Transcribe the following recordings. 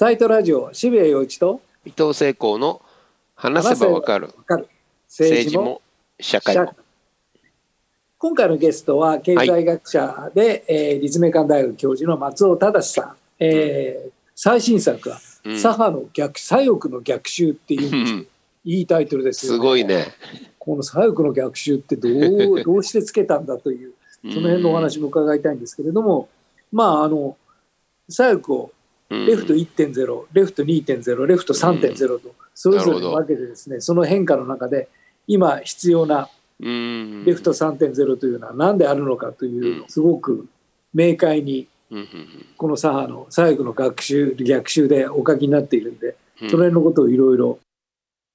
サイトラジオ渋谷陽一と伊藤聖光の話せばわかる。政治も社会も。今回のゲストは経済学者で、えー立命館大学教授の松尾忠さん、えー最新作は「うん。左派の逆左翼の逆襲」っていううん。いいタイトルですよすごいね。この左翼の逆襲ってどう どうしてつけたんだというその辺のお話も伺いたいんですけれども、まああの左翼をうんレフト1.0、レフト2.0、レフト3.0と、それぞれ分けてですね、その変化の中で、今必要なうん。レフト3.0というのは何であるのかというすごく明快に、この左派の左翼の学習、逆襲でお書きになっているんで、うん。その辺のことをいろいろ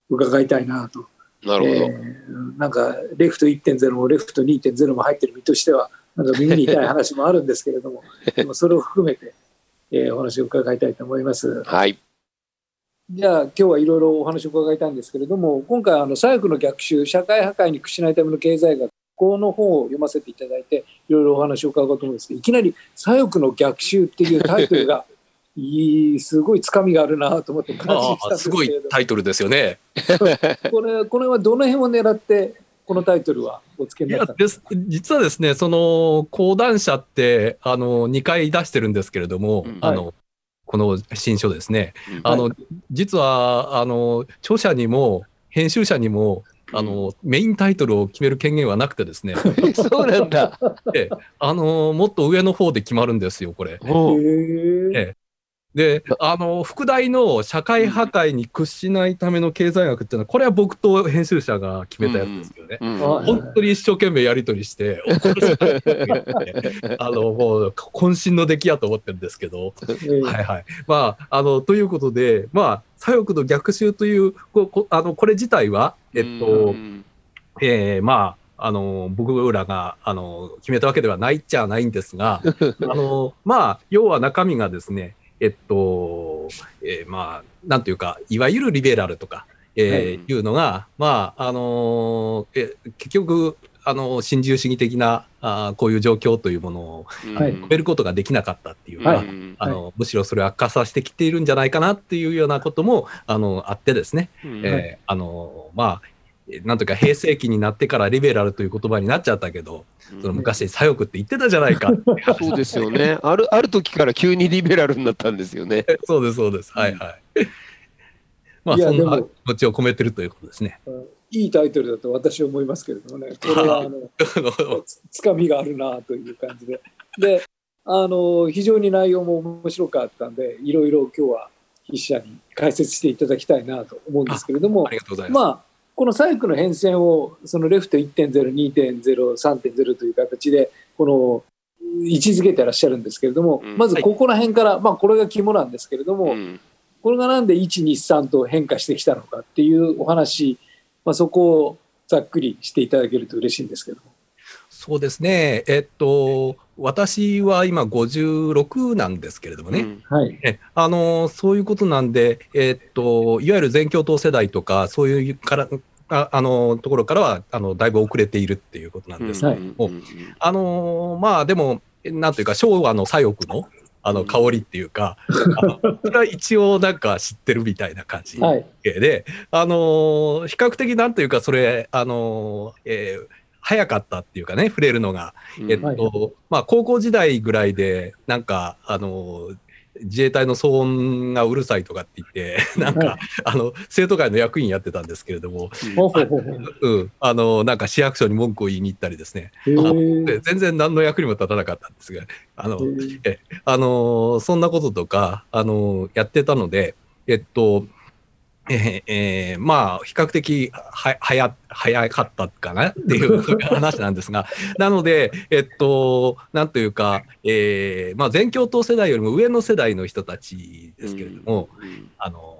伺いたいなと。なるほど。えーなんか、レフト1.0もレフト2.0も入ってる身としては、なんか耳に痛い話もあるんですけれども、でもそれを含めて、えーお話を伺いたいと思います。はい。じゃあ今日はいろいろお話を伺いたいんですけれども今回あの左翼の逆襲社会破壊に屈しないための経済学この本を読ませていただいていろいろお話を伺おうと思うんですけどいきなり「左翼の逆襲」っていうタイトルがいいすごいつかみがあるなと思って感心したんああすごいですけれどタイトルですよね。これこれはどの辺を狙ってこのタイトルはお付けいになったんでやです。実はですね、その講談社ってあの2回出してるんですけれども、うん。あのこの新書ですね、うん。あの実はあの著者にも編集者にもあのメインタイトルを決める権限はなくてですね、そうなんだ。であのもっと上の方で決まるんですよ、これ。ええで、あの、副題の社会破壊に屈しないための経済学っていうのは、これは僕と編集者が決めたやつですけどね。うんはい本当に一生懸命やり取りし て、あの、もう、渾身の出来やと思ってるんですけど、えはいはい。まあ、あの、ということで、まあ、左翼の逆襲という、ここあのこれ自体は、えっと、うん。えーまあ、あの、僕らが、あの、決めたわけではないっちゃないんですが、あの、まあ、要は中身がですね、えっと、えーまあ、なんというか、いわゆるリベラルとか、えーはい。いうのが、まあ、あのえ結局、あの、新自由主義的な、あーこういう状況というものをはい。止めることができなかったっていうか、はい。うんあの、むしろそれを悪化させてきているんじゃないかなっていうようなことも、あの、あってですね、うん。えーあの、まあ、えーなんとか平成期になってからリベラルという言葉になっちゃったけど、その昔左翼って言ってたじゃないかっていう話 そうですよね。ある、ある時から急にリベラルになったんですよね。そうです、そうです。はいはい。まあ、そんな気持ちを込めてるということですね。いいタイトルだと私は思いますけれどもね これはあのつつかみがあるなという感じで。で、あの、非常に内容も面白かったんで、いろいろ今日は筆者に解説していただきたいなと思うんですけれどもあり、がとうございます。まあ、この左翼の変遷を、そのレフト1.0、2.0、3.0という形で、この、位置づけてらっしゃるんですけれども、うんまずここら辺から、まあこれが肝なんですけれども、うんこれがなんで1、2、3と変化してきたのかっていうお話、まあ、そこをざっくりしていただけると嬉しいんですけども。そうですね。えっと、私は今56なんですけれどもね。うんはい。えあのそういうことなんで、えっと、いわゆる全共闘世代とか、そういうからああのところからはあのだいぶ遅れているっていうことなんですけはいども、あのまあでも、なんというか、昭和の左翼のあの香りっていうか、あのそれは一応なんか知ってるみたいな感じはい。で、あの比較的なんというか、それ、あのえー早かったっていうかね、触れるのが。うん。えっと、はいまあ、高校時代ぐらいで、なんか、あの、自衛隊の騒音がうるさいとかって言って、なんか、はい。あの、生徒会の役員やってたんですけれども、ほうん、あの、なんか市役所に文句を言いに行ったりですね、全然何の役にも立たなかったんですが、あの、へー。あの、そんなこととか、あの、やってたので、えっと、えーえーまあ、比較的は、はや、早かったかな？っていう話なんですが、なので、えっと、なんというか、えーまあ、全共闘世代よりも上の世代の人たちですけれども、うんあの、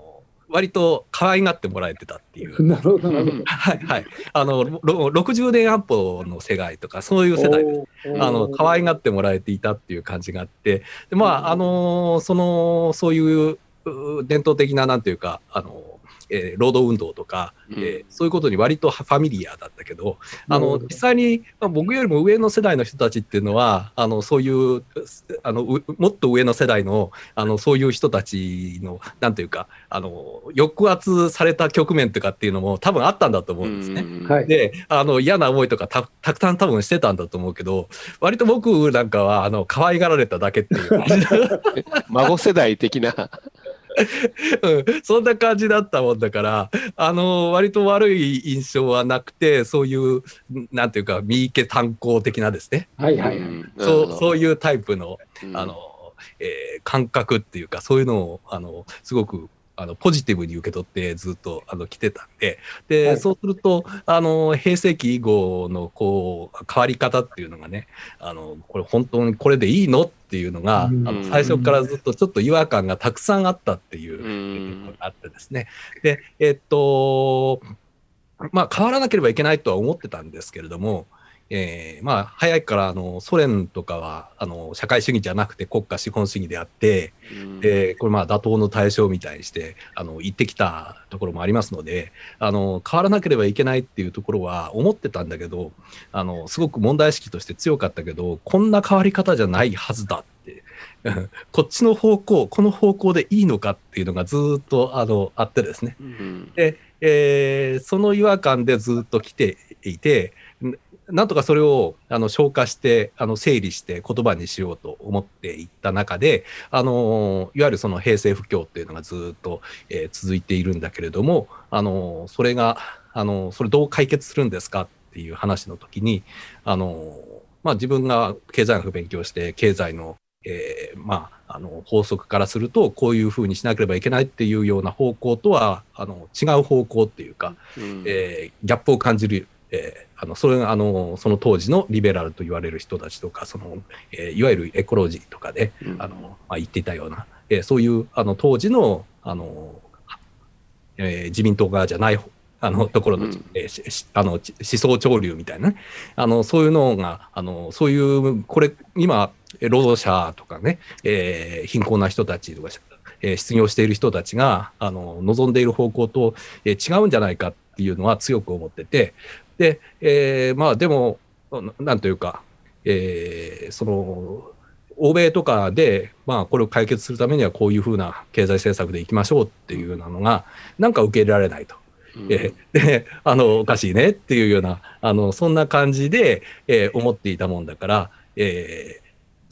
割と可愛がってもらえてたっていう。なるほど、なるほど。はいはい。あの、ろ60年安保の世代とか、そういう世代あの可愛がってもらえていたっていう感じがあって、でまあ、あのそのそういうう伝統的ななんていうか、あのえー労働運動とか、うん。えーそういうことに割とファミリアだったけど、あのなるほど。実際に、まあ、僕よりも上の世代の人たちっていうのはあのそういうあのうもっと上の世代のあのそういう人たちのなんていうかあの抑圧された局面とかっていうのも多分あったんだと思うんですね。うん。はい。であの嫌な思いとかたたくさん多分してたんだと思うけど割と僕なんかはあの可愛がられただけっていう。孫世代的な。うん。そんな感じだったもんだからあの割と悪い印象はなくてそういうなんていうか三池炭鉱的なですね。はいはいそうそういうタイプのうん。あの、えー感覚っていうかそういうのをあのすごくあのポジティブに受け取ってずっとあの来てたんでで、はいそうするとあの平成期以後のこう変わり方っていうのがねあのこれ本当にこれでいいのっていうのが、うんあの最初からずっとちょっと違和感がたくさんあったっていうう。んあってですね。で、えっと、まあ変わらなければいけないとは思ってたんですけれども、えーまあ早いからあのソ連とかはあの社会主義じゃなくて国家資本主義であって、でこれまあ打倒の対象みたいにしてあの言ってきたところもありますのであの変わらなければいけないっていうところは思ってたんだけどあのすごく問題意識として強かったけどこんな変わり方じゃないはずだってうん こっちの方向この方向でいいのかっていうのがずーっとあのあってですね。うん。えーその違和感でずっと来ていて、んなんとかそれをあの消化して、あの整理して言葉にしようと思っていった中で、あのいわゆるその平成不況っていうのがずっと、えー続いているんだけれども、あのそれが、あのそれどう解決するんですかっていう話の時に、あのまあ、自分が経済学勉強して、経済のえーまあ、あの法則からするとこういうふうにしなければいけないっていうような方向とはあの違う方向っていうか、うん。えーギャップを感じる、えーあのそれがあのその当時のリベラルと言われる人たちとかその、えーいわゆるエコロジーとかでうん。あの、まあ、言っていたような、えーそういうあの当時のあの、えー自民党側じゃない方あのところの,、うん。えーあのち思想潮流みたいなねあのそういうのがあのそういうこれ今労働者とかね、えー貧困な人たちとか、えー失業している人たちがあの望んでいる方向と、えー違うんじゃないかっていうのは強く思っててで、えーまあでもななんというか、えーその欧米とかで、まあ、これを解決するためにはこういうふうな経済政策でいきましょうっていうようなのがなんか受け入れられないと。うんえーであのおかしいねっていうようなあのそんな感じで、えー思っていたもんだから、えー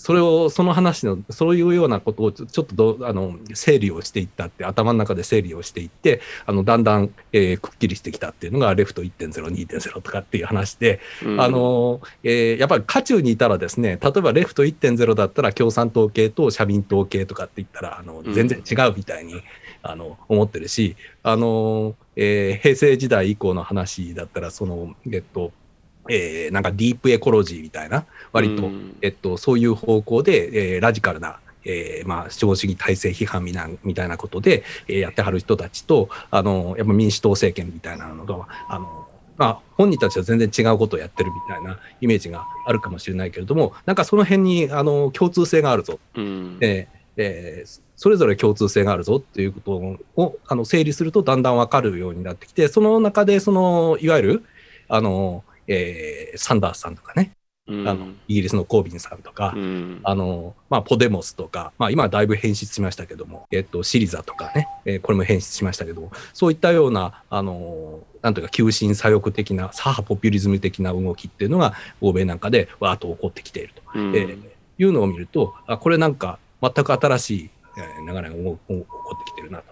それをその話のそういうようなことをちょちょっとどあの整理をしていったって頭の中で整理をしていってあのだんだん、えーくっきりしてきたっていうのがレフト1.02.0とかっていう話で、うん。あのえーやっぱり渦中にいたらですね例えばレフト1.0だったら共産党系と社民党系とかって言ったらあのうん。全然違うみたいに、あの思ってるしあの、えー平成時代以降の話だったらそのえっとえーなんかディープエコロジーみたいな割と、うん。えっと、そういう方向で、えーラジカルな、えーまあ、資本主義体制批判みなみたいなことで、えーやってはる人たちとあのやっぱ民主党政権みたいなのがあの、まあ、本人たちは全然違うことをやってるみたいなイメージがあるかもしれないけれどもなんかその辺にあの共通性があるぞ。うん。えーえーそれぞれ共通性があるぞっていうことをあの整理するとだんだん分かるようになってきてその中でそのいわゆるあの、えーサンダースさんとかね、うん。あのイギリスのコービンさんとか、うん。あのまあ、ポデモスとか、まあ、今はだいぶ変質しましたけども、えっと、シリザとかね、えーこれも変質しましたけど。そういったようなあのなんというか急進左翼的な左派ポピュリズム的な動きっていうのが欧米なんかでわーっと起こってきていると。うん。えーいうのを見ると、あこれなんか全く新しいえー流れが起こ起こってきてるなと。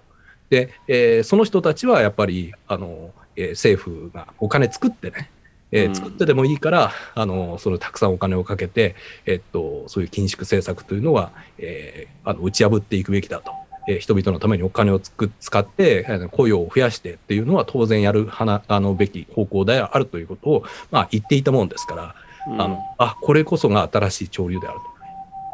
で、えーその人たちはやっぱりあの、えー政府がお金作ってね、えーうん作ってでもいいから、あのそのたくさんお金をかけて、えっと、そういう緊縮政策というのは、えーあの打ち破っていくべきだと。えー人々のためにお金をつく使って雇用を増やしてっていうのは当然やるはなあのべき方向であるということを、まあ、言っていたもんですから、あのあこれこそが新しい潮流であると。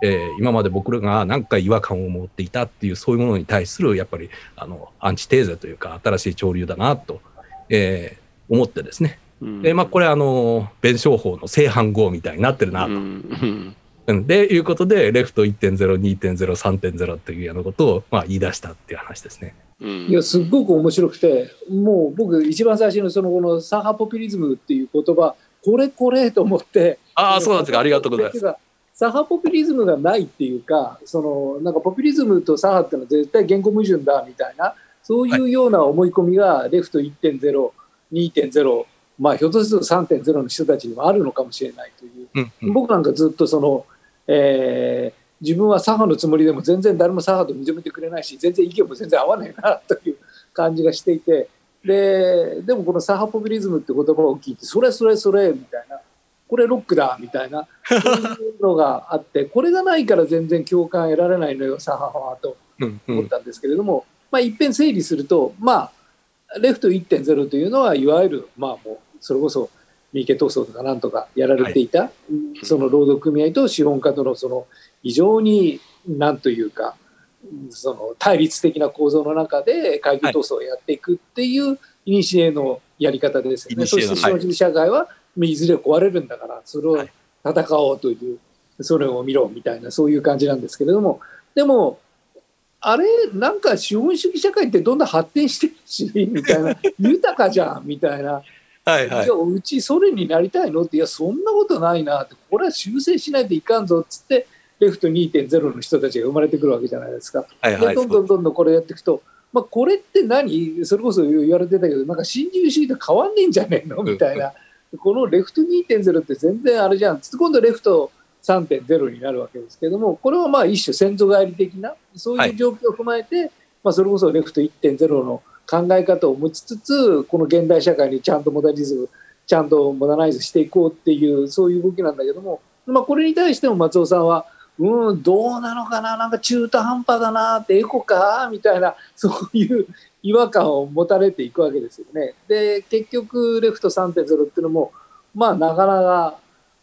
えー今まで僕らが何か違和感を持っていたっていうそういうものに対するやっぱりあのアンチテーゼというか新しい潮流だなと、えー思ってですね、うんでまあ、これあの弁証法の正反合みたいになってるなと、うんうん、で、いうことで、レフト1.0、2.0、3.0っていうようなことを、まあ、言い出したっていう話ですね。うんいや、すっごく面白くて、もう僕、一番最初のその後の左派ポピュリズムっていう言葉、これこれと思って、ああ、そうなんですか。ありがとうございます。す。左派ポピュリズムがないっていうか、そのなんかポピュリズムと左派っていうのは絶対言語矛盾だみたいな、そういうような思い込みがレフト1.0、2.0、まあひょっとすると3.0の人たちにもあるのかもしれないという。うんうん。僕なんかずっとその、えー自分は左派のつもりでも全然誰も左派と認めてくれないし全然意見も全然合わないなという感じがしていて。ででもこの左派ポピュリズムって言葉を聞いてそれそれそれみたいな。これロックだみたいな。そういうのがあってこれがないから全然共感得られないのよ左派はとうんうん。思ったんですけれども、まあ、一遍整理すると、まあ、レフト1.0というのはいわゆる、まあ、もうそれこそ三池闘争とかなんとかやられていた、その労働組合と資本家とのその非常になんというかその対立的な構造の中で階級闘争をやっていくっていう古のやり方ですよね。そして資本主義社会はいずれ壊れるんだからそれを戦おうという、それを見ろみたいなそういう感じなんですけれども。でもあれなんか資本主義社会ってどんどん発展してるしみたいな 豊かじゃんみたいな。はいはいじゃ。あうちソ連になりたいのっていやそんなことないなってこれは修正しないといかんぞっつってレフト2.0の人たちが生まれてくるわけじゃないですか。はいはい。でどんどんどんどんこれやっていくと、まあ、これって何？それこそ言われてたけどなんか新自由主義と変わんねえんじゃねえの？みたいなこのレフト2.0って全然あれじゃんつって今度レフト3.0になるわけですけどもこれはまあ一種先祖返り的なそういう状況を踏まえて、まあ、それこそレフト1.0の考え方を持ちつつこの現代社会にちゃんとモダニズムちゃんとモダナイズしていこうっていうそういう動きなんだけども、まあ、これに対しても松尾さんはうんどうなのかななんか中途半端だなってエコかみたいなそういう 違和感を持たれていくわけですよね。で結局レフト3.0っていうのもまあなかなか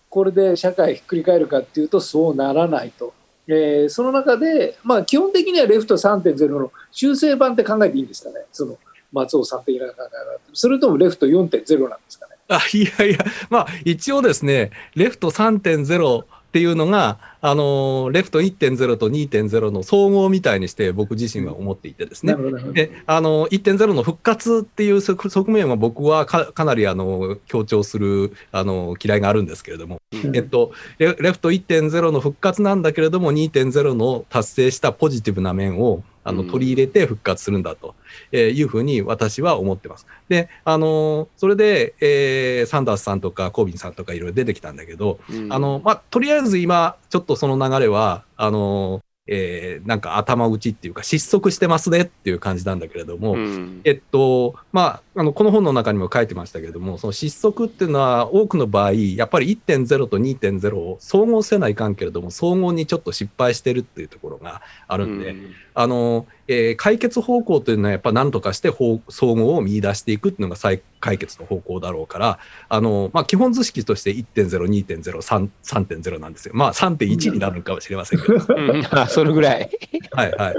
これで社会ひっくり返るかっていうとそうならないと。えーその中で、まあ、基本的にはレフト3.0の修正版って考えていいんですかね、その松尾さん的な考え方。それともレフト4.0なんですかね？あいやいや、まあ一応ですね、レフト3.0っていうのが、あのーレフト1.0と2.0の総合みたいにして僕自身は思っていてですね。であの1.0の復活っていう側側面は僕はかかなりあの強調するあの嫌いがあるんですけれども、うん。えっと、レレフト1.0の復活なんだけれども2.0の達成したポジティブな面をあのうん。取り入れて復活するんだとえーいうふうに私は思ってます。で、あのそれで、えーサンダースさんとかコービンさんとかいろいろ出てきたんだけど、うん。あのまあ、とりあえず今ちょっとその流れはあの、えーなんか頭打ちっていうか失速してますねっていう感じなんだけれども、うん。えっと、まあ、あの、この本の中にも書いてましたけれども、その失速っていうのは多くの場合、やっぱり1.0と2.0を総合せないかんけれども、総合にちょっと失敗してるっていうところがあるんで、あの、えー解決方向というのはやっぱ何とかして方総合を見出していくっていうのが再解決の方向だろうから、あの、まあ、基本図式として1.0、2.0、3 3.0なんですよ。まあ、3.1になるのかもしれませんけど。うん あそれぐらい。はいは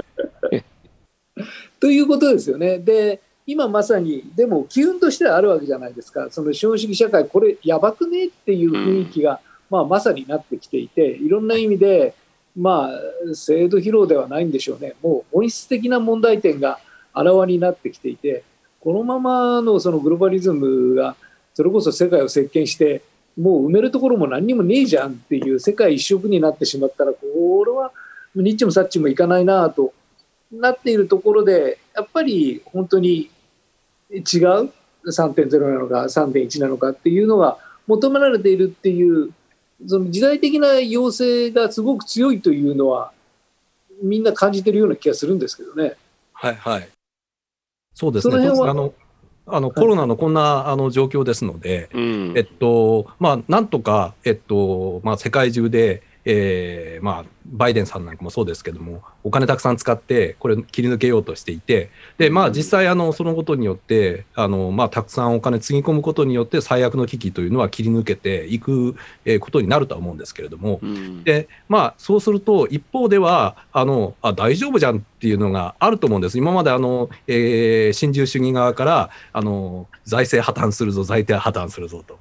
い。ということですよね。で今まさにでも機運としてはあるわけじゃないですか。その資本主義社会これやばくねっていう雰囲気が、まあ、まさになってきていていろんな意味で、まあ、制度疲労ではないんでしょうね。もう本質的な問題点があらわになってきていてこのままのそのグローバリズムがそれこそ世界を席巻してもう埋めるところも何にもねえじゃんっていう世界一色になってしまったらこれはニッチもサッチもいかないなとなっているところでやっぱり本当に違う？3.0なのか3.1なのかっていうのが求められているっていうその時代的な要請がすごく強いというのはみんな感じてるような気がするんですけどね。はいはい。そうですね。その辺は？あの、あのコロナのこんなあの状況ですので、うんえっと、まあ、なんとか、えっと、まあ、世界中で、えーまあ、バイデンさんなんかもそうですけども、お金たくさん使って、これ切り抜けようとしていて、で、まあ実際、あの、そのことによって、あの、まあたくさんお金つぎ込むことによって、最悪の危機というのは切り抜けていくことになるとは思うんですけれども、うん、で、まあそうすると、一方では、あの、あ、大丈夫じゃんっていうのがあると思うんです。今まであの、えー、新自由主義側から、あの、財政破綻するぞ、財政破綻するぞと、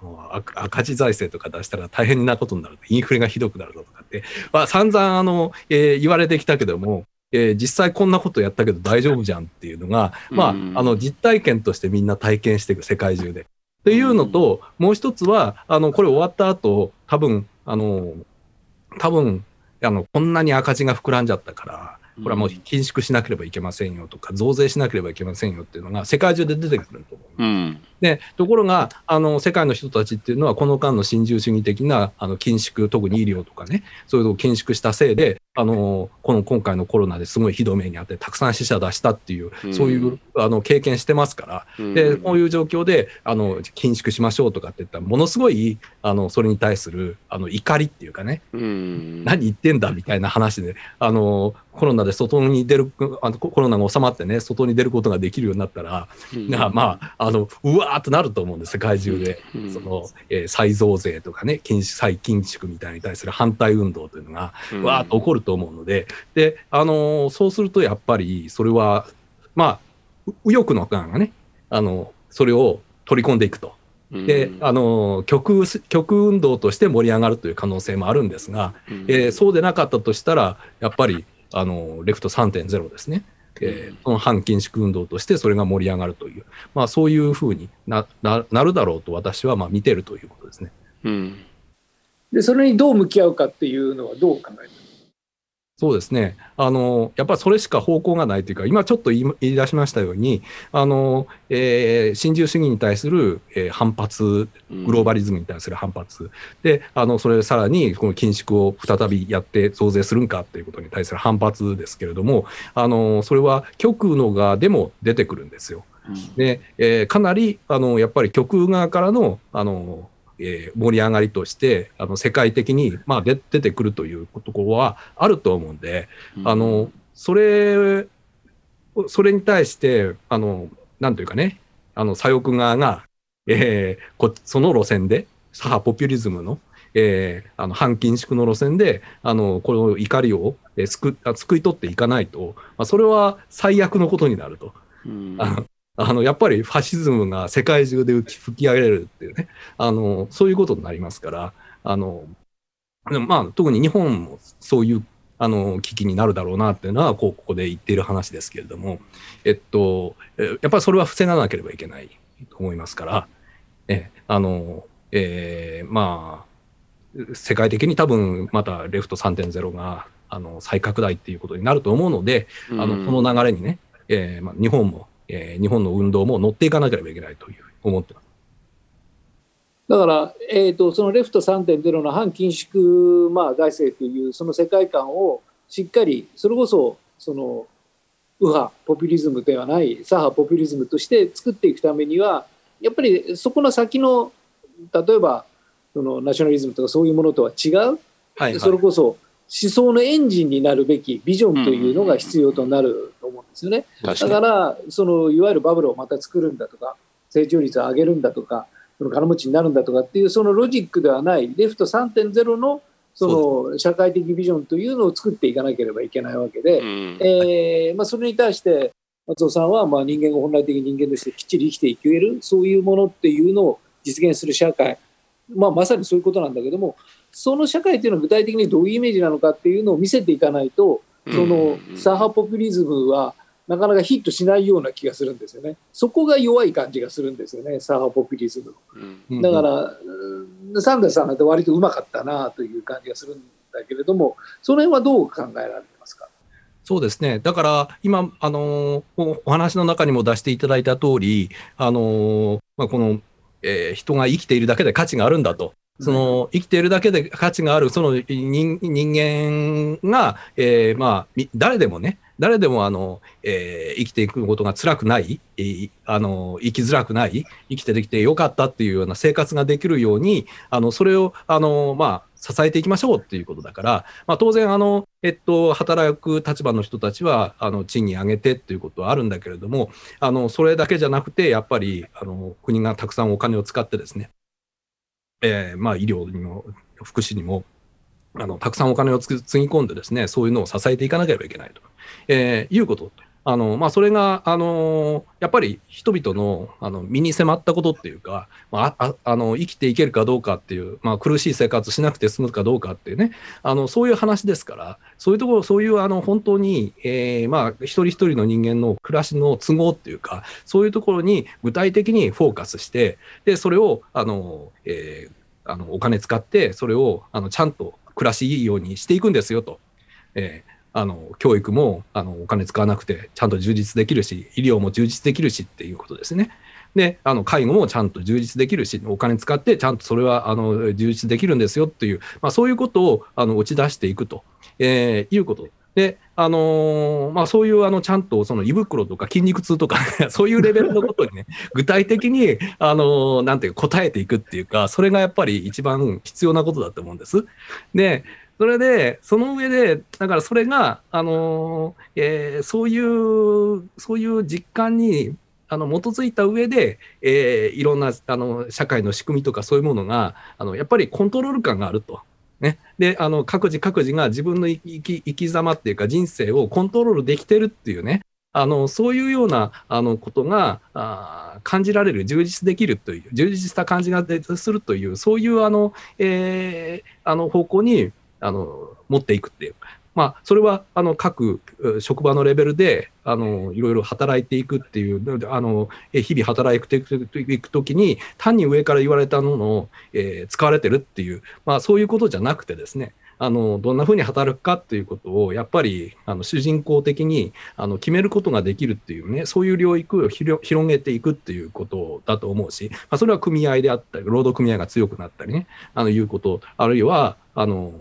赤字財政とか出したら大変なことになるインフレがひどくなるぞとかって、まあ、散々あの、えー、言われてきたけども、えー、実際こんなことやったけど大丈夫じゃんっていうのが、まあ、あの実体験としてみんな体験していく世界中で。っていうのと、もう一つは、あの、これ終わった後、多分、あの、多分、あの、こんなに赤字が膨らんじゃったから、これはもう緊縮しなければいけませんよとか、増税しなければいけませんよっていうのが世界中で出てくると思う。うん、でところがあの、世界の人たちっていうのは、この間の新自由主義的なあの緊縮、特に医療とかね、そういうのを緊縮したせいで、あのこの今回のコロナですごいひどい目にあって、たくさん死者出したっていう、そういうあの経験してますから、でこういう状況であの緊縮しましょうとかって言ったら、ものすごいあのそれに対するあの怒りっていうかね、何言ってんだみたいな話で、あのコロナで外に出るあの、コロナが収まってね、外に出ることができるようになったら、まあ、あのうわーっとなると思うんです、世界中で。そのえー、再増税とかね、禁止再緊縮みたいに対する反対運動というのが、わーっと起こると思うので、で、あのー、そうするとやっぱりそれは、まあ、右翼の側がね、あの、それを取り込んでいくと。で、あの、極、極運動として盛り上がるという可能性もあるんですが、えー、そうでなかったとしたら、やっぱり、あの、レフト3.0ですね。えー、その反緊縮運動としてそれが盛り上がるという、まあ、そういうふうになななるだろうと私はまあ見てるということですね。うん、でそれにどう向き合うかっていうのはどう考えます？そうですね。あの、やっぱりそれしか方向がないというか、今ちょっと言い出しましたように、あの、えー、新自由主義に対する、えー、反発、グローバリズムに対する反発、うん、で、あの、それさらに、この緊縮を再びやって増税するんかっていうことに対する反発ですけれども、あの、それは極右の側でも出てくるんですよ。うん、で、えー、かなり、あの、やっぱり極右側からの、あの、えー、盛り上がりとしてあの世界的に、まあ、出出てくるというところはあると思うんで、うん、あのそれそれに対してあのなんというかねあの左翼側が、えー、こその路線で左派ポピュリズムの,、えー、あの反緊縮の路線であのこの怒りを、えー、すくすくい取っていかないと、まあ、それは最悪のことになると。うん、あの、やっぱりファシズムが世界中で吹き上げられるっていうね、あの、そういうことになりますから、あの、まあ、特に日本もそういうあの危機になるだろうなっていうのはこうここで言っている話ですけれども、えっと、やっぱりそれは防がなければいけないと思いますから、えあのえー、まあ世界的に多分またレフト3.0があの再拡大っていうことになると思うので、あのこの流れにね、えーまあ、日本もえー、日本の運動も乗っていかなければいけないという思ってます。だから、えーと、そのレフト3.0の反緊縮、まあ、財政というその世界観をしっかりそれこそその右派ポピュリズムではない左派ポピュリズムとして作っていくためにはやっぱりそこの先の例えばそのナショナリズムとかそういうものとは違う、はいはい、それこそ思想のエンジンになるべきビジョンというのが必要となると思うんですよね。だからそのいわゆるバブルをまた作るんだとか成長率を上げるんだとかその金持ちになるんだとかっていうそのロジックではないレフト3.0のその社会的ビジョンというのを作っていかなければいけないわけで、うん、えー、まあ、それに対して松尾さんはまあ人間が本来的人間としてきっちり生きていけるそういうものっていうのを実現する社会、まあ、まさにそういうことなんだけどもその社会っていうのは具体的にどういうイメージなのかっていうのを見せていかないとその左派ポピュリズムはなかなかヒットしないような気がするんですよね。そこが弱い感じがするんですよね、左派ポピュリズムだから、サンダースさんなんて割とうまかったなという感じがするんだけれども、その辺はどう考えられてますか？そうですね。だから、今、あのー、お話の中にも出していただいた通り、あのー、まあ、この、えー、人が生きているだけで価値があるんだと。その生きているだけで価値があるその人間が、えー、まあ誰でもね誰でもあの、えー生きていくことが辛くない、えーあの生きづらくない生きてきてよかったっていうような生活ができるようにあのそれをあの、まあ、支えていきましょうっていうことだから、まあ、当然あの、えっと、働く立場の人たちはあの賃金上げてっていうことはあるんだけれどもあのそれだけじゃなくてやっぱりあの国がたくさんお金を使ってですね、えーまあ、医療にも福祉にもあのたくさんお金をつぎ込んでですねそういうのを支えていかなければいけないと、えーいうこと。あの、まあ、それが、あのやっぱり人々のあの身に迫ったことっていうか、まあ、あの生きていけるかどうかっていう、まあ、苦しい生活しなくて済むかどうかっていうねあのそういう話ですからそういうところそういうあの本当に、えーまあ、一人一人の人間の暮らしの都合っていうかそういうところに具体的にフォーカスしてでそれをあの、えーあのお金使ってそれをあのちゃんと暮らしいいようにしていくんですよと。えーあの教育もあのお金使わなくてちゃんと充実できるし医療も充実できるしっていうことですね。であの介護もちゃんと充実できるしお金使ってちゃんとそれはあの充実できるんですよっていう、まあ、そういうことをあの打ち出していくと、えーいうことで、あのーまあ、そういうあのちゃんとその胃袋とか筋肉痛とか そういうレベルのことにね具体的に、あのーなんていうか答えていくっていうかそれがやっぱり一番必要なことだと思うんです。でそれで、その上で、だからそれが、あのーえそういう、そういう実感にあの基づいた上で、えいろんなあの社会の仕組みとかそういうものが、あのやっぱりコントロール感があると。ね、であの各自各自が自分の生き生き様っていうか人生をコントロールできてるっていうねあのそういうようなあのことがあ感じられる充実できるという充実した感じがするというそういうあの、えーあの方向にあの持っていくっていう。まあ、それはあの各職場のレベルであのいろいろ働いていくっていうあの日々働いていくときに単に上から言われたものを、えー使われてるっていう、まあ、そういうことじゃなくてですねあのどんなふうに働くかっていうことをやっぱりあの主人公的にあの決めることができるっていうねそういう領域を広げていくっていうことだと思うし、まあ、それは組合であったり労働組合が強くなったりねあのいうことあるいはあの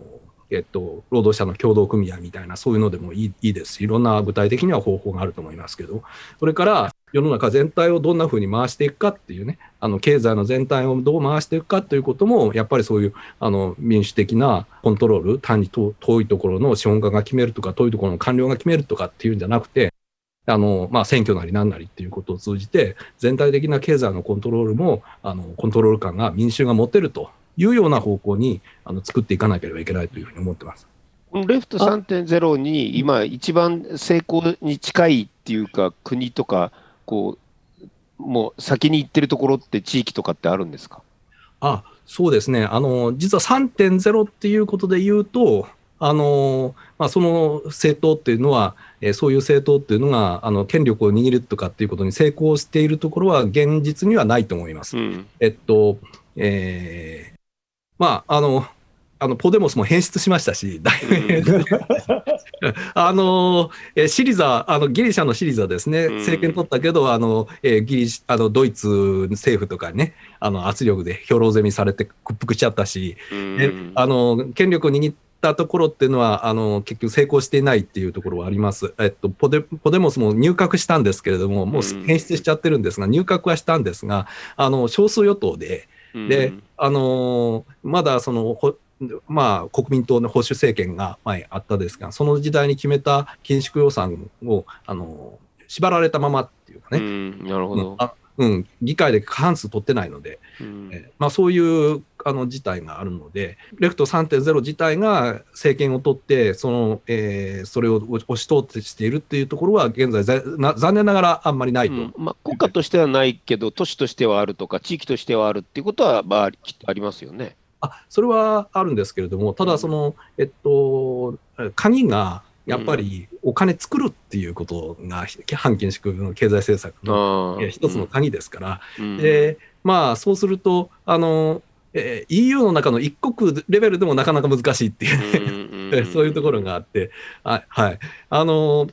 えっと、労働者の協同組合みたいなそういうのでもいいいいです。しいろんな具体的には方法があると思いますけどそれから世の中全体をどんなふうに回していくかっていうねあの経済の全体をどう回していくかということもやっぱりそういうあの民主的なコントロール単に遠いところの資本家が決めるとか遠いところの官僚が決めるとかっていうんじゃなくてあのまあ、選挙なりなんなりっていうことを通じて全体的な経済のコントロールもあのコントロール感が民衆が持てるというような方向にあの作っていかなければいけないというふうに思ってます。レフト3.0に今一番成功に近いっていうか国とかこうもう先に行ってるところって地域とかってあるんですか？あそうですね。あの実は3.0っていうことで言うとあの、まあ、その政党っていうのは、えーそういう政党っていうのがあの権力を握るとかっていうことに成功しているところは現実にはないと思います。うん。えっと、えーまあ、あの、あのポデモスも変質しましたし、あの、えーシリザ、あのギリシャのシリザですね、うん。政権取ったけど、あの、えーギリシあのドイツ政府とかにね、あの圧力で兵糧攻めされて屈服しちゃったし、でうん。あの権力を握ったところっていうのはあの結局成功していないっていうところはあります。えっと、ポデポデモスも入閣したんですけれども、もううん。変質しちゃってるんですが、入閣はしたんですが、あの少数与党で、で、あのーまだそのほまあ、国民党の保守政権が前あったですが、その時代に決めた緊縮予算を、あのー縛られたままっていうかうね、んなるほど、あうん、議会で過半数取ってないので、うんえーまあ、そういうあの事態があるので、レフト3.0自体が政権を取って、そのえーそれを押し通ってしているっていうところは、現在ざな、残念ながらあんまりないと。うんまあ、国家としてはないけど、都市としてはあるとか、地域としてはあるっていうことは、まあ、きっとありますよね。あそれはあるんですけれども、ただその、えっと、鍵がやっぱりお金作るっていうことが、反緊縮の経済政策の一つの鍵ですから、うん。でまあ、そうすると、あのえー EU の中の一国レベルでもなかなか難しいっていうね、うん そういうところがあって、あはい、あの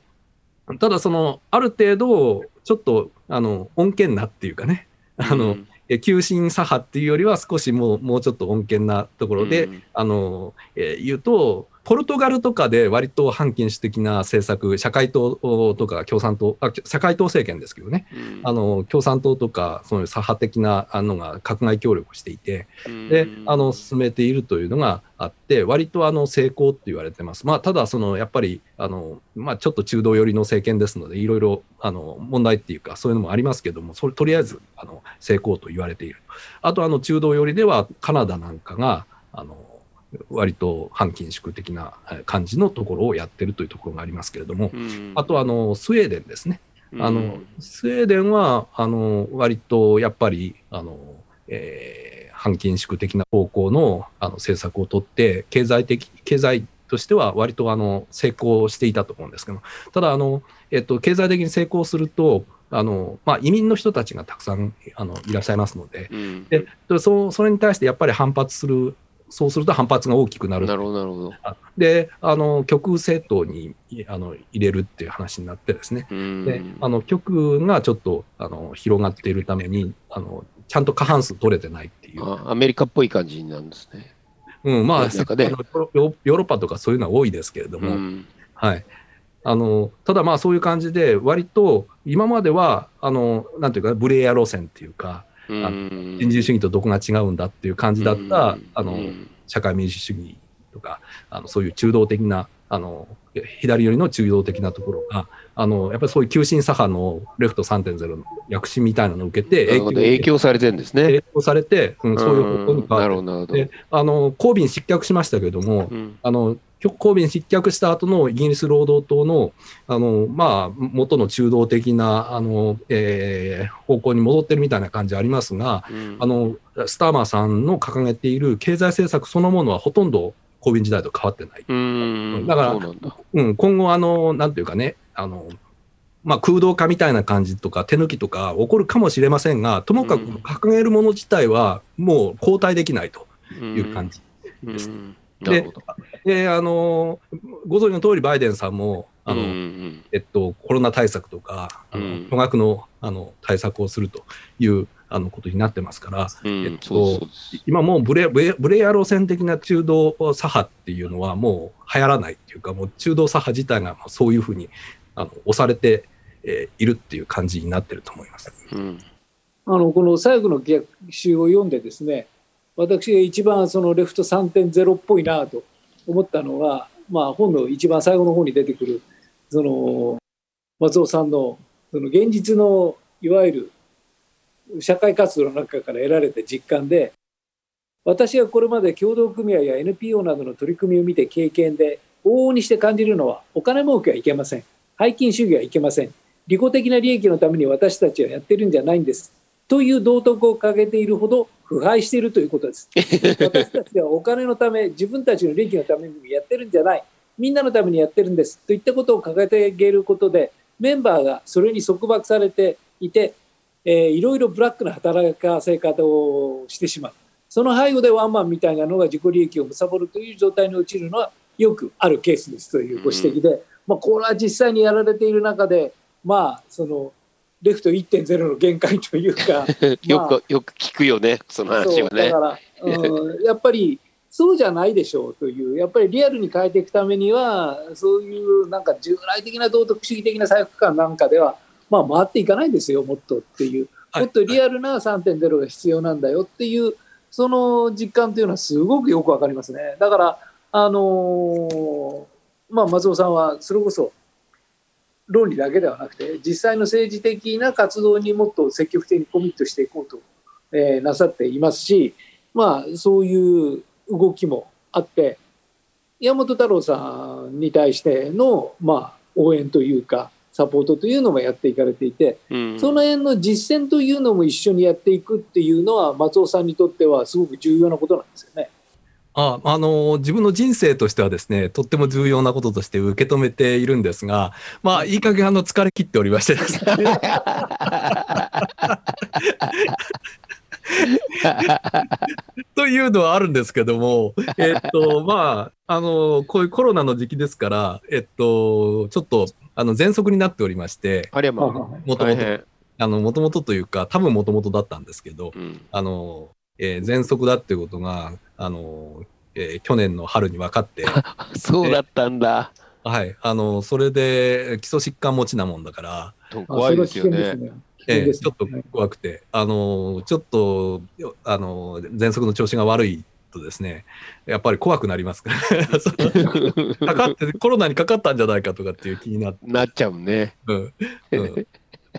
ただその、ある程度、ちょっとあの穏健なっていうかね、あのうんえ急進左派っていうよりは少しもうもうちょっと穏健なところで、うん。あのえー言うとポルトガルとかで割と反禁止的な政策、社会党とか共産党、あ社会党政権ですけどね、うんあの共産党とか、そういう左派的なあのが閣外協力していて、であの進めているというのがあって、割とあの成功って言われてます。まあ、ただ、そのやっぱりあの、まあ、ちょっと中道寄りの政権ですので、いろいろあの問題っていうか、そういうのもありますけども、それとりあえずあの成功と言われている。あと、あの中道寄りでは、カナダなんかが、あの割と反緊縮的なえ感じのところをやってるというところがありますけれども、うん。あとあのスウェーデンですね。うん。あのスウェーデンはあの割とやっぱりあの、えー反緊縮的な方向のあの政策を取って経済的経済としては割とあの成功していたと思うんですけど。ただあの、えっと、経済的に成功するとあの、まあ、移民の人たちがたくさんあのいらっしゃいますので。うん。ででそそれに対してやっぱり反発するそうすると反発が大きくなる。なるほど、なるほど。あであの極右政党にいあの入れるっていう話になってですね。うん。であの極右がちょっとあの広がっているためにあのちゃんと過半数取れてないっていう、あアメリカっぽい感じになるんですね。うん、まあねあのヨーヨーロッパとかそういうのは多いですけれども、うん。はい、あのただまあそういう感じで割と今まではあのなんていうかブレイヤー路線っていうかうん。人自主義とどこが違うんだっていう感じだった、うん。あのうん。社会民主主義とかあのそういう中道的なあの左寄りの中道的なところがあのやっぱりそういう急進左派のレフト3.0の躍進みたいなのを受けてなるほど。影響されてるんですね。影響されて、うん、そういう方向に変わってなるほど、なるほど。であのコービン失脚しましたけども、うん。あのコービン失脚した後のイギリス労働党のあの、まあ、元の中道的なあの、えー方向に戻ってるみたいな感じありますが、うんあのスターマーさんの掲げている経済政策そのものはほとんどコービン時代と変わってない。うんだからそう。うん、今後あの、なんていうかね、あのまあ、空洞化みたいな感じとか手抜きとか起こるかもしれませんが、ともかくうん掲げるもの自体はもう後退できないという感じ。うんすなるほど。で、あのご存知の通りバイデンさんも、あのうんうんえっと、コロナ対策とか、あのうん。巨額のあの対策をするというあのことになってますから、うんえっと今もうブレブレブレア路線的な中道左派っていうのはもう流行らないっていうか、もう中道左派自体がそういうふうにあの押されて、えーいるっていう感じになってると思います。うん。あのこの最後の逆襲を読んでですね私が一番そのレフト3.0っぽいなと思ったのは、まあ、本の一番最後の方に出てくるその松尾さんのその現実のいわゆる社会活動の中から得られた実感で私がこれまで協同組合や NPO などの取り組みを見て経験で往々にして感じるのはお金儲けはいけません。背金主義はいけません。利己的な利益のために私たちはやってるんじゃないんです。という道徳を掲げているほど腐敗しているということです。私たちはお金のため、自分たちの利益のためにやってるんじゃない、みんなのためにやってるんですといったことを掲げていることで、メンバーがそれに束縛されていて、えーいろいろブラックな働かせ方をしてしまう。その背後でワンマンみたいなのが自己利益を貪るという状態に陥るのはよくあるケースですというご指摘で、まあ、これは実際にやられている中で、まあ、そのレフト1.0の限界というか、よくよく聞くよね、その話はねだ。から、うん、やっぱりそうじゃないでしょうというやっぱりリアルに変えていくためにはそういうなんか従来的な道徳主義的な左翼感なんかでは、まあ、回っていかないですよもっとっていうはいもっとリアルな3.0が必要なんだよっていうその実感というのはすごくよくわかりますね。だからあのーまあ、松尾さんはそれこそ論理だけではなくて実際の政治的な活動にもっと積極的にコミットしていこうと、えーなさっていますし、まあ、そういう動きもあって山本太郎さんに対しての、まあ、応援というかサポートというのもやっていかれていて、うんその辺の実践というのも一緒にやっていくっていうのは松尾さんにとってはすごく重要なことなんですよね。ああの自分の人生としてはですね、とっても重要なこととして受け止めているんですが、まあ、いい加減あの疲れ切っておりましてですね。というのはあるんですけども、えっと、まあ、あの、こういうコロナの時期ですから、えっと、ちょっと、あの、喘息になっておりまして、ありゃまあ、はもともと。あの、もともとというか、多分もともとだったんですけど、うんあの、えー喘息だっていうことが、あの、えー去年の春に分かって、そうだったんだ。はい、あのそれで基礎疾患持ちなもんだから、あ怖いですよね。えですーちょっと怖くて、あのちょっとあの喘息の調子が悪いとですね、やっぱり怖くなりますから、かかってコロナにかかったんじゃないかとかっていう気にななっちゃうね。うん。うん。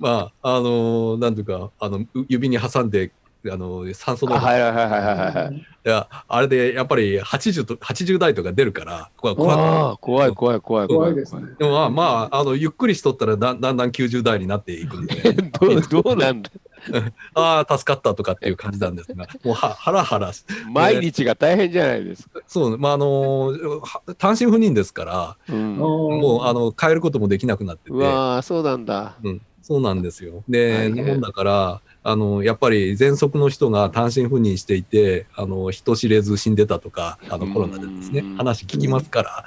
まああのなんていうかあのう指に挟んであの酸素あ濃度、はいはいはいはいはい。いやあれでやっぱり80と80代とか出るから怖怖怖い怖い怖い怖いですね。でもまあまああのゆっくりしとったらだだんだん90代になっていくんで、どうどうなんだ ああ助かったとかっていう感じなんですが もうはハラハラし毎日が大変じゃないですか。そうまああのは単身赴任ですからうん、もうあの変えることもできなくなっててうわーそうなんだ。うん、そうなんですよ。はで、い日本だから、あの、やっぱり喘息の人が単身赴任していて、あの、人知れず死んでたとか、あの、うん。コロナでですね、話聞きますから、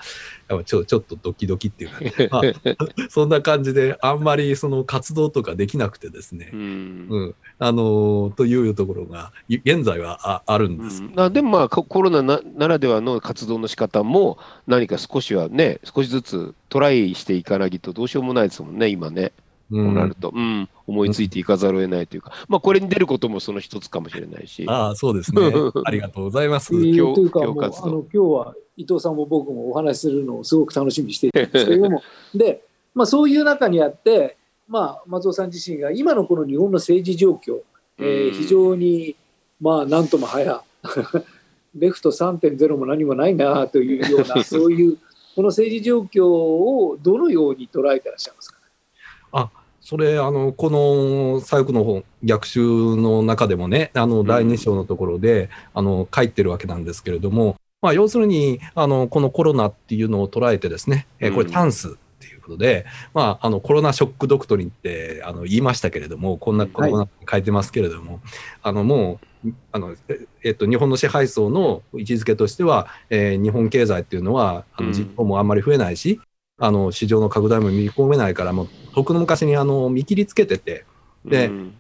やっぱちょ、ちょっとドキドキっていうか、ね、まあ、そんな感じで、あんまりその活動とかできなくてですね。う、ん。うん、あの、というところが、い現在はああるんです。うん。あでもまあココロナなならではの活動の仕方も何か少しはね少しずつトライしていかないとどうしようもないですもんね今ね。うこうなんると、うん思いついていかざるを得ないというか、まあこれに出ることもその一つかもしれないしああ、そうですね。ありがとうございます。という今日というか、もうあの今日は伊藤さんも僕もお話しするのをすごく楽しみにしていたんですけれども、で、まあ、そういう中にあって、まあ、松尾さん自身が今のこの日本の政治状況、えーうん非常に、まあ、なんとも早、レフト3.0も何もないなというような、そういう、この政治状況をどのように捉えてらっしゃいますか？それあのこの左翼の本逆襲の中でもねあの第2章のところで、あの書いてるわけなんですけれども、まあ、要するにあのこのコロナっていうのを捉えてですね、えこれうん。チャンスっていうことで、まあ、あのコロナショックドクトリンってあの言いましたけれどもこんなこん。な書いてますけれども、あのもうあのええっと、日本の支配層の位置づけとしては、えー日本経済っていうのはあうん。の人口もあんまり増えないし、あの市場の拡大も見込めないからもうとっくの昔にあの見切りつけててでうん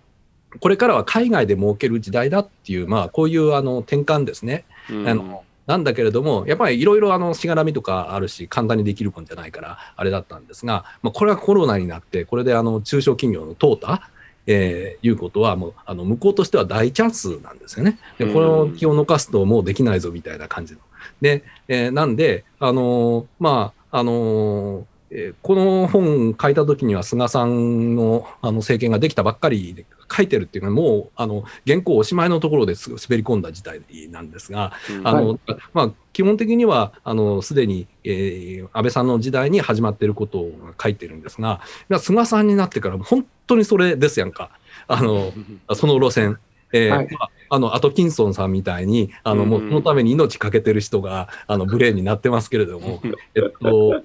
これからは海外で儲ける時代だっていう、まあ、こういうあの転換ですね。うんあのなんだけれども、やっぱりいろいろあのしがらみとかあるし、簡単にできるもんじゃないから、あれだったんですが、まあ、これはコロナになって、これであの中小企業の淘汰、えーいうことはもうあの向こうとしては大チャンスなんですよね。でこの気を逃すともうできないぞみたいな感じの。で、えーなんで、あのーまあ、あのーえーこの本書いた時には菅さんのあの政権ができたばっかりで書いてるっていうのはもうあの原稿おしまいのところですぐ滑り込んだ事態なんですが、うん。あのまあ、基本的にはあのすでに、えー安倍さんの時代に始まっていることを書いてるんですが、菅さんになってから本当にそれですやんか、あの その路線。えーはい。まあ、あのアトキンソンさんみたいにあのもううん。そのために命かけてる人があのブレーンになってますけれども、えっと、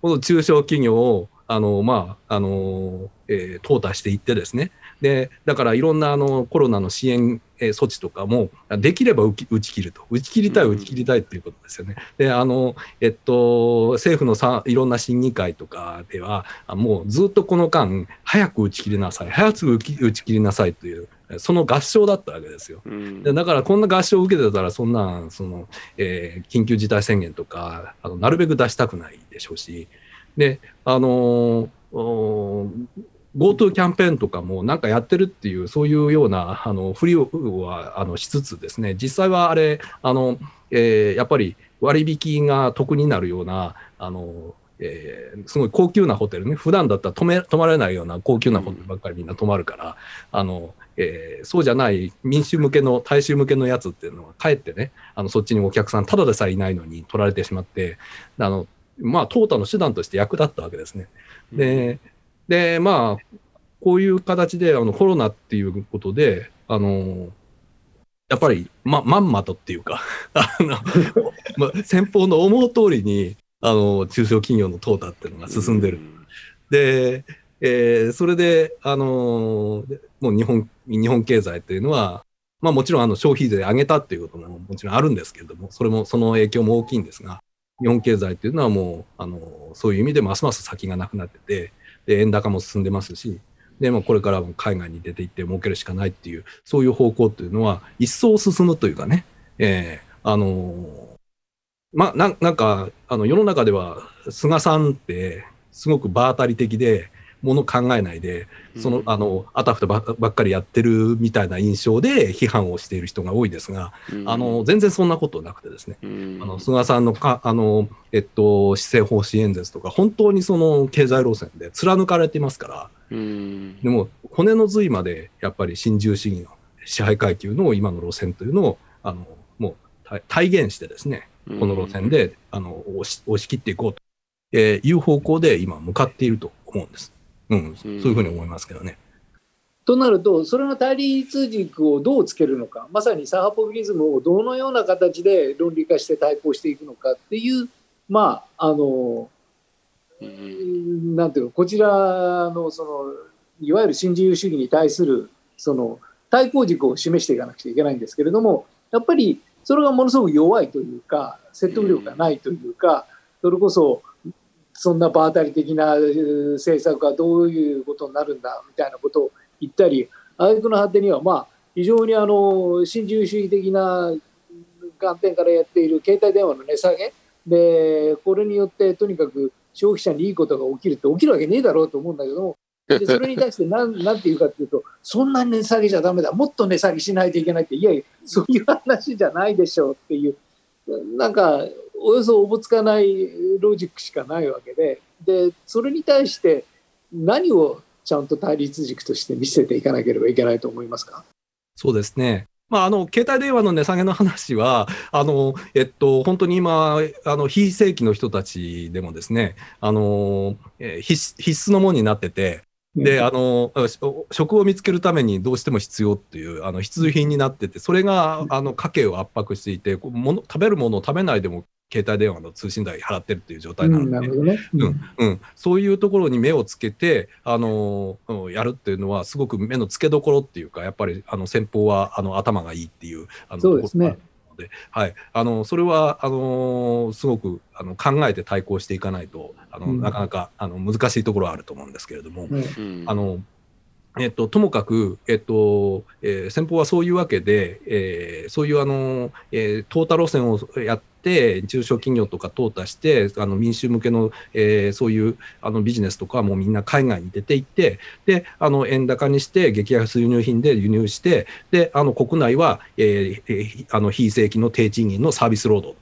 この中小企業をあの、まああのえー淘汰していってですねでだからいろんなあのコロナの支援、えー措置とかもできれば打ち切ると打ち切りたいうん打ち切りたいっていうことですよね。であの、えっと、政府のさいろんな審議会とかではあもうずっとこの間早く打ち切りなさい早く打ち切りなさいというその合唱だったわけですよ。うんでだからこんな合唱を受けてたらそんなその、えー緊急事態宣言とかあのなるべく出したくないでしょうしであのー GoTo キャンペーンとかもなんかやってるっていうそういうようなあのふりをはあのしつつですね実際はあれあの、えーやっぱり割引が得になるようなあのえーすごい高級なホテルね普段だったら泊め泊まれないような高級なホテルばっかりみんな泊まるから、あのえーそうじゃない民衆向けの大衆向けのやつっていうのはかえってねあのそっちにお客さんただでさえいないのに取られてしまってあのまあ淘汰の手段として役立ったわけですね。ででまあこういう形であのコロナっていうことであのやっぱりままんまとっていうか あの、ま、先方の思う通りにあの中小企業の淘汰っていうのが進んでる。で、えーそれで、あのもう日本日本経済っていうのは、まあ、もちろんあの消費税上げたっていうことももちろんあるんですけれども、それもその影響も大きいんですが、日本経済っていうのはもう、あのそういう意味でますます先がなくなってて、で円高も進んでますし、でもこれからも海外に出ていって儲けるしかないっていう、そういう方向っていうのは、一層進むというかね、えーあのーまあ、ななんかあの世の中では菅さんってすごく場当たり的でもの考えないでその、あのあたふたばっかりやってるみたいな印象で批判をしている人が多いですが、あの全然そんなことなくてですね、あの菅さんのかあの、えっと、施政方針演説とか本当にその経済路線で貫かれていますから、でも骨の髄までやっぱり新自由主義の支配階級の今の路線というのをあのもう体現してですねこの路線で、あの押し押し切っていこうと、えー、いう方向で今向かっていると思うんです。うん、そういうふうに思いますけどね。となると、それの対立軸をどうつけるのか、まさに左派ポピュリズムをどのような形で論理化して対抗していくのかっていう、まあ、あの、なんていうか、こちらの、その、いわゆる新自由主義に対する、その、対抗軸を示していかなくちゃいけないんですけれども、やっぱりそれがものすごく弱いというか、説得力がないというか、それこそそんな場当たり的な政策はどういうことになるんだみたいなことを言ったり挙句の果てにはまあ非常にあの新自由主義的な観点からやっている携帯電話の値下げでこれによってとにかく消費者にいいことが起きるって起きるわけねえだろうと思うんだけどもでそれに対して何何 て言うかっていうとそんなに値下げじゃだめだ。もっと値下げしないといけないっていやいやそういう話じゃないでしょうっていう。なんかおよそおぼつかないロジックしかないわけででそれに対して何をちゃんと対立軸として見せていかなければいけないと思いますか？そうですね。まあ、あの携帯電話の値下げの話は、あのえっと、本当に今、あの非正規の人たちでもですね、あのえ必必須のものになってて、で、あの、職を見つけるためにどうしても必要っていう、あの、必需品になってて、それが、あの、家計を圧迫していて、もの食べるものを食べないでも携帯電話の通信代払ってるっていう状態なので、うんね。うん。うん、そういうところに目をつけて、あのやるっていうのは、すごく目の付けどころっていうか、やっぱりあの先方はあの頭がいいっていうあのそうですね。で、はい、あのそれはあのすごくあの考えて対抗していかないとあの、うん、なかなかあの難しいところはあると思うんですけれども、うん、あのえっと、ともかく、えっとえー、先方はそういうわけで、えー、そういうあの、えー、トータ路線をやって、中小企業とか淘汰して、あの民衆向けの、えー、そういうあのビジネスとかもうみんな海外に出ていって、で、あの円高にして、激安輸入品で輸入して、で、あの国内は、えー、あの非正規の低賃金のサービス労働、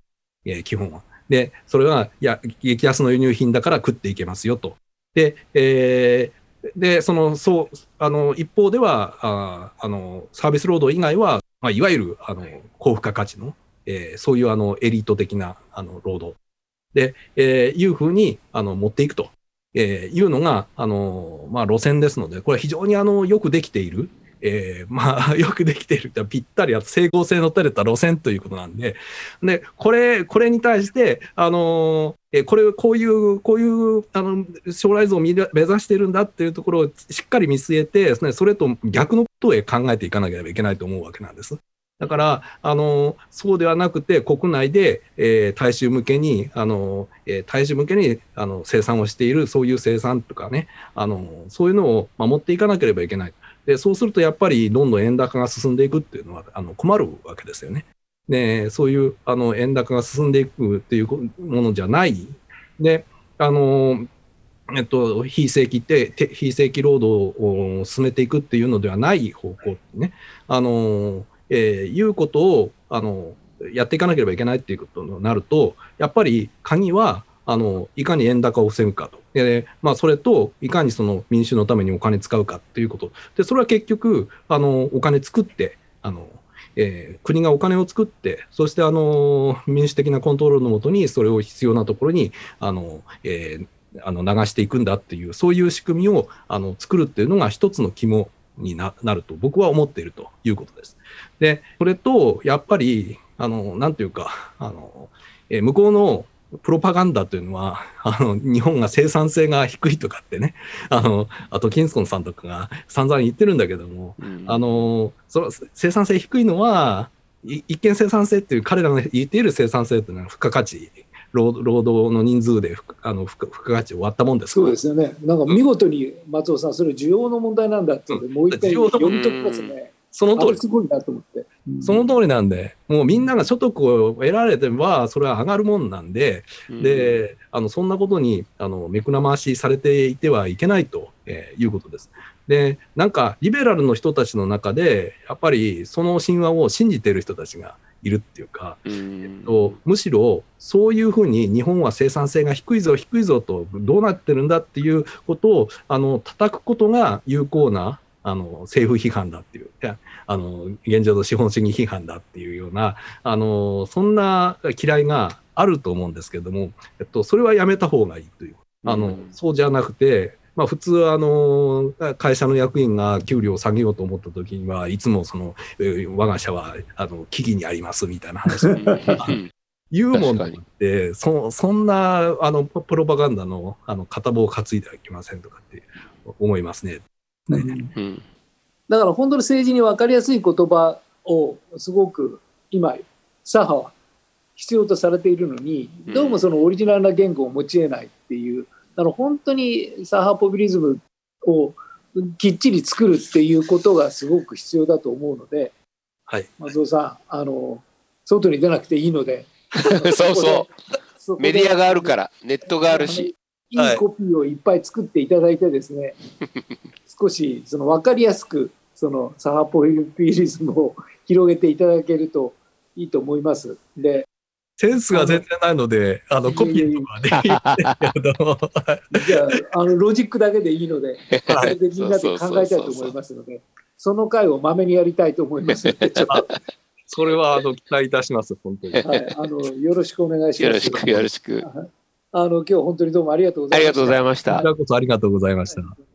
えー、基本は。で、それは、いや、激安の輸入品だから食っていけますよと。で、えー、で、その、そう、あの、一方では、ああの、サービス労働以外は、まあ、いわゆる、あの、高付加価値の、えー、そういう、あの、エリート的な、あの、労働。で、えー、いうふうに、あの、持っていくと、えー、いうのが、あの、まあ、路線ですので、これは非常に、あの、よくできている、えー、まあ、よくできている。ってぴったりあと整合性の取れた路線ということなんで、で、これ、これに対して、あのえこれ、こういう、こういう、あの、将来像を目指してるんだっていうところをしっかり見据えて、それと逆のことへ考えていかなければいけないと思うわけなんです。だから、あの、そうではなくて、国内で、えー、大衆向けに、あの、えー、大衆向けに、あの、生産をしている、そういう生産とかね、あの、そういうのを守っていかなければいけない。で、そうするとやっぱりどんどん円高が進んでいくっていうのはあの困るわけですよね。で、そういうあの円高が進んでいくっていうものじゃない。で、あの、えっと、非正規って、非正規労働を進めていくっていうのではない方向ね、あの、えー、いうことを、あの、やっていかなければいけないっていうことになると、やっぱり鍵は、あの、いかに円高を防ぐかと。で、まあ、それと、いかにその民主のためにお金使うかっていうこと。で、それは結局、あの、お金作って、あの、えー、国がお金を作って、そしてあの民主的なコントロールのもとに、それを必要なところにあの、えー、あの流していくんだっていう、そういう仕組みをあの作るっていうのが一つの肝になると僕は思っているということです。で、それと、やっぱり、あの、なんていうか、あの、えー、向こうのプロパガンダというのは、あの、日本が生産性が低いとかってね、あの、あと、キンスコンさんとかが散々言ってるんだけども、うん、あの、その生産性低いのは、一見生産性っていう彼らが言っている生産性っていうのは付加価値労働の人数であの付加価値を割ったもんですそうですよね。なんか見事に松尾さん、それ需要の問題なんだって、うん、もう一回読み解きますね。その通り。すごいなと思って。その通りなんで、もうみんなが所得を得られてば、それは上がるもんなんで、で、あの、そんなことに、あの、目くらましされていてはいけないと、えーいうことです。で、なんか、リベラルの人たちの中で、やっぱりその神話を信じている人たちがいるっていうか、うん。とむしろそういうふうに日本は生産性が低いぞ低いぞとどうなってるんだっていうことをあの叩くことが有効なあの政府批判だっていうあの現状の資本主義批判だっていうようなあのそんな嫌いがあると思うんですけれども、えっと、それはやめた方がいいという。あの、うん。そうじゃなくてまあ、普通あの会社の役員が給料を下げようと思った時にはいつもその、えー我が社はあの危機にありますみたいな話 言うもんってそそんなあのプロパガンダのあの片棒を担いではいけませんとかって思いますね。うん。うん。だから本当に政治に分かりやすい言葉をすごく今左派は必要とされているのにうん。どうもそのオリジナルな言語を持ち得ないっていうだから本当に左派ポピュリズムをきっちり作るっていうことがすごく必要だと思うのではい、松尾さんあの外に出なくていいので そうそう。メディアがあるからネットがあるし。いいコピーをいっぱい作っていただいてですね、少しその分かりやすくそのサハポピュリズムを広げていただけるといいと思います。で、センスが全然ないので、あのコピーとかできるんですけど、じゃああのロジックだけでいいので、そはいれでみんなで考えたいと思いますので、その回をまめにやりたいと思いますので、ちょっと、それはあの期待いたします、本当に。はい、あのよろしくお願いします。よろしくよろしくあの今日本当にどうもありがとうございました。ありがとうございましたこちらこそありがとうございました。はい